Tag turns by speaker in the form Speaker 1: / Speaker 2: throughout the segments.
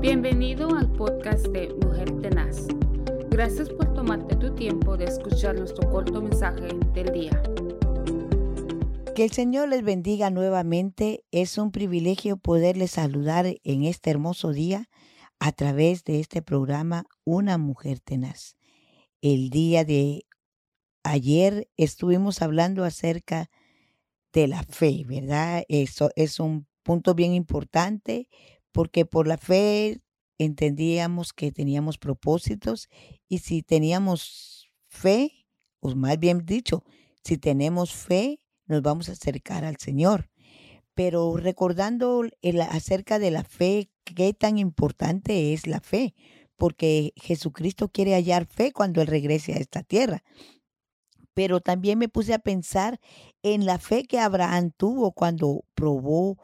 Speaker 1: Bienvenido al podcast de Mujer Tenaz. Gracias por tomarte tu tiempo de escuchar nuestro corto mensaje del día.
Speaker 2: Que el Señor les bendiga nuevamente. Es un privilegio poderles saludar en este hermoso día a través de este programa Una Mujer Tenaz. El día de ayer estuvimos hablando acerca de la fe, ¿verdad? Eso es un punto bien importante porque por la fe entendíamos que teníamos propósitos y si teníamos fe, o más bien dicho, si tenemos fe, nos vamos a acercar al Señor. Pero recordando el, acerca de la fe, qué tan importante es la fe, porque Jesucristo quiere hallar fe cuando Él regrese a esta tierra. Pero también me puse a pensar en la fe que Abraham tuvo cuando probó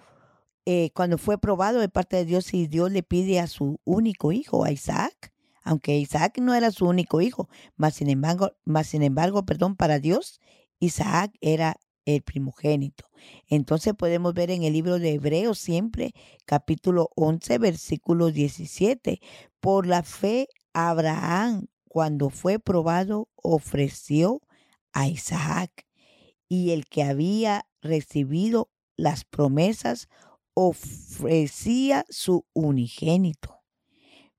Speaker 2: eh, cuando fue probado de parte de Dios y Dios le pide a su único hijo, a Isaac, aunque Isaac no era su único hijo, más sin embargo, más sin embargo, perdón, para Dios, Isaac era el primogénito. Entonces podemos ver en el libro de Hebreos siempre, capítulo 11, versículo 17, por la fe Abraham, cuando fue probado, ofreció a Isaac, y el que había recibido las promesas ofrecía su unigénito.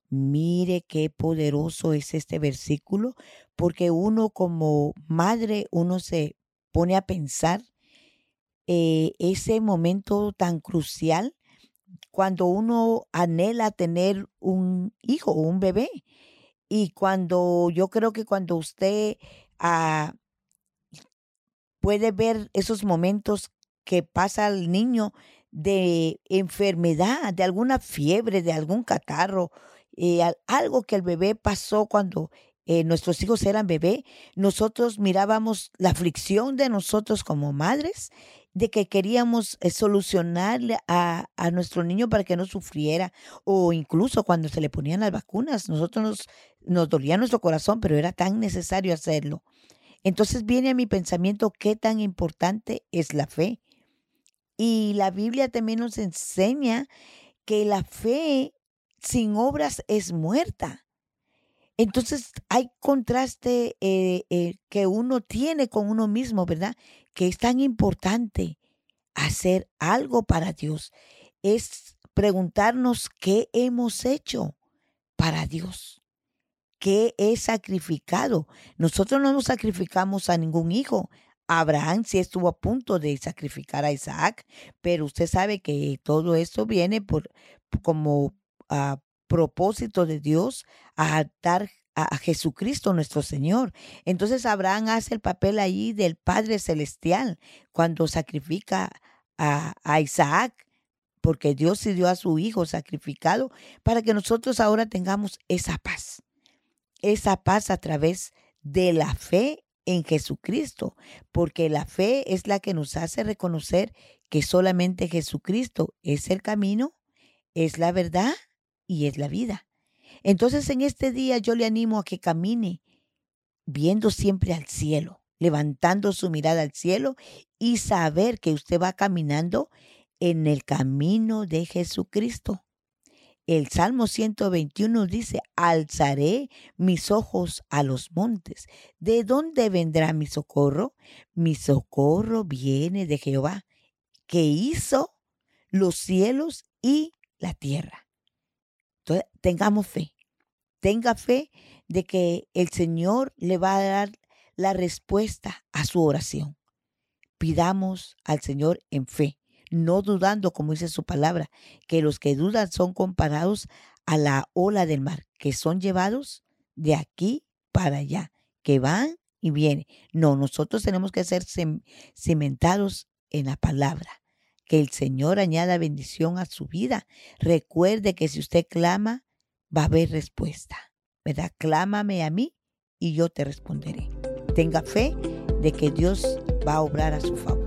Speaker 2: Mire qué poderoso es este versículo, porque uno como madre, uno se pone a pensar eh, ese momento tan crucial cuando uno anhela tener un hijo o un bebé. Y cuando yo creo que cuando usted ah, puede ver esos momentos que pasa al niño de enfermedad, de alguna fiebre, de algún catarro, eh, algo que el bebé pasó cuando eh, nuestros hijos eran bebé, nosotros mirábamos la aflicción de nosotros como madres, de que queríamos eh, solucionarle a, a, nuestro niño para que no sufriera, o incluso cuando se le ponían las vacunas, nosotros nos, nos dolía nuestro corazón, pero era tan necesario hacerlo. Entonces viene a mi pensamiento qué tan importante es la fe. Y la Biblia también nos enseña que la fe sin obras es muerta. Entonces hay contraste eh, eh, que uno tiene con uno mismo, ¿verdad? Que es tan importante hacer algo para Dios. Es preguntarnos qué hemos hecho para Dios. ¿Qué he sacrificado? Nosotros no nos sacrificamos a ningún hijo, Abraham sí estuvo a punto de sacrificar a Isaac, pero usted sabe que todo esto viene por como propósito de Dios a dar a, Jesucristo nuestro Señor. Entonces Abraham hace el papel ahí del Padre Celestial cuando sacrifica a, a Isaac, porque Dios se dio a su Hijo sacrificado para que nosotros ahora tengamos esa paz, esa paz a través de la fe en Jesucristo, porque la fe es la que nos hace reconocer que solamente Jesucristo es el camino, es la verdad y es la vida. Entonces en este día yo le animo a que camine viendo siempre al cielo, levantando su mirada al cielo y saber que usted va caminando en el camino de Jesucristo. El Salmo 121 dice, alzaré mis ojos a los montes. ¿De dónde vendrá mi socorro? Mi socorro viene de Jehová, que hizo los cielos y la tierra. Entonces, tengamos fe. Tenga fe de que el Señor le va a dar la respuesta a su oración. Pidamos al Señor en fe no dudando, como dice su palabra, que los que dudan son comparados a la ola del mar, que son llevados de aquí para allá, que van y vienen. No, nosotros tenemos que ser cimentados en la palabra. Que el Señor añada bendición a su vida. Recuerde que si usted clama, va a haber respuesta. ¿Verdad? Clámame a mí y yo te responderé. Tenga fe de que Dios va a obrar a su favor.